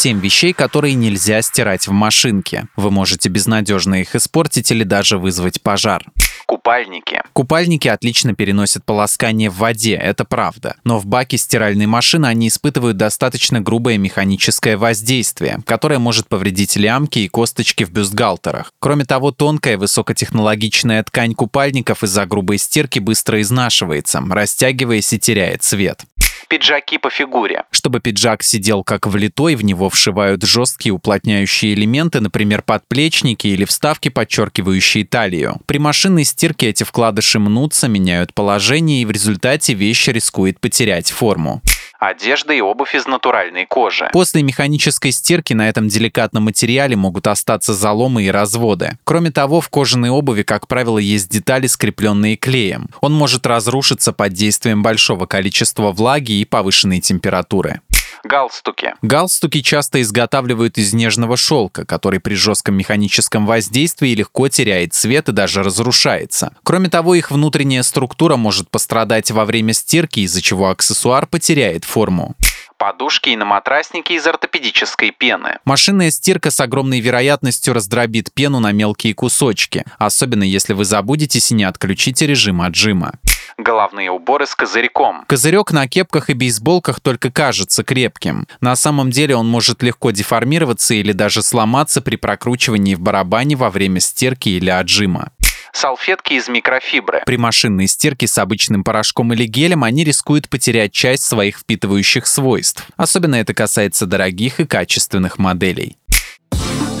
Семь вещей, которые нельзя стирать в машинке. Вы можете безнадежно их испортить или даже вызвать пожар. Купальники. Купальники отлично переносят полоскание в воде, это правда. Но в баке стиральной машины они испытывают достаточно грубое механическое воздействие, которое может повредить лямки и косточки в бюстгальтерах. Кроме того, тонкая высокотехнологичная ткань купальников из-за грубой стирки быстро изнашивается, растягиваясь и теряет цвет пиджаки по фигуре. Чтобы пиджак сидел как влитой, в него вшивают жесткие уплотняющие элементы, например, подплечники или вставки, подчеркивающие талию. При машинной стирке эти вкладыши мнутся, меняют положение, и в результате вещь рискует потерять форму одежда и обувь из натуральной кожи. После механической стирки на этом деликатном материале могут остаться заломы и разводы. Кроме того, в кожаной обуви, как правило, есть детали, скрепленные клеем. Он может разрушиться под действием большого количества влаги и повышенной температуры. Галстуки. Галстуки часто изготавливают из нежного шелка, который при жестком механическом воздействии легко теряет цвет и даже разрушается. Кроме того, их внутренняя структура может пострадать во время стирки, из-за чего аксессуар потеряет форму подушки и на матрасники из ортопедической пены. Машинная стирка с огромной вероятностью раздробит пену на мелкие кусочки, особенно если вы забудетесь и не отключите режим отжима головные уборы с козырьком. Козырек на кепках и бейсболках только кажется крепким. На самом деле он может легко деформироваться или даже сломаться при прокручивании в барабане во время стирки или отжима салфетки из микрофибры. При машинной стирке с обычным порошком или гелем они рискуют потерять часть своих впитывающих свойств. Особенно это касается дорогих и качественных моделей.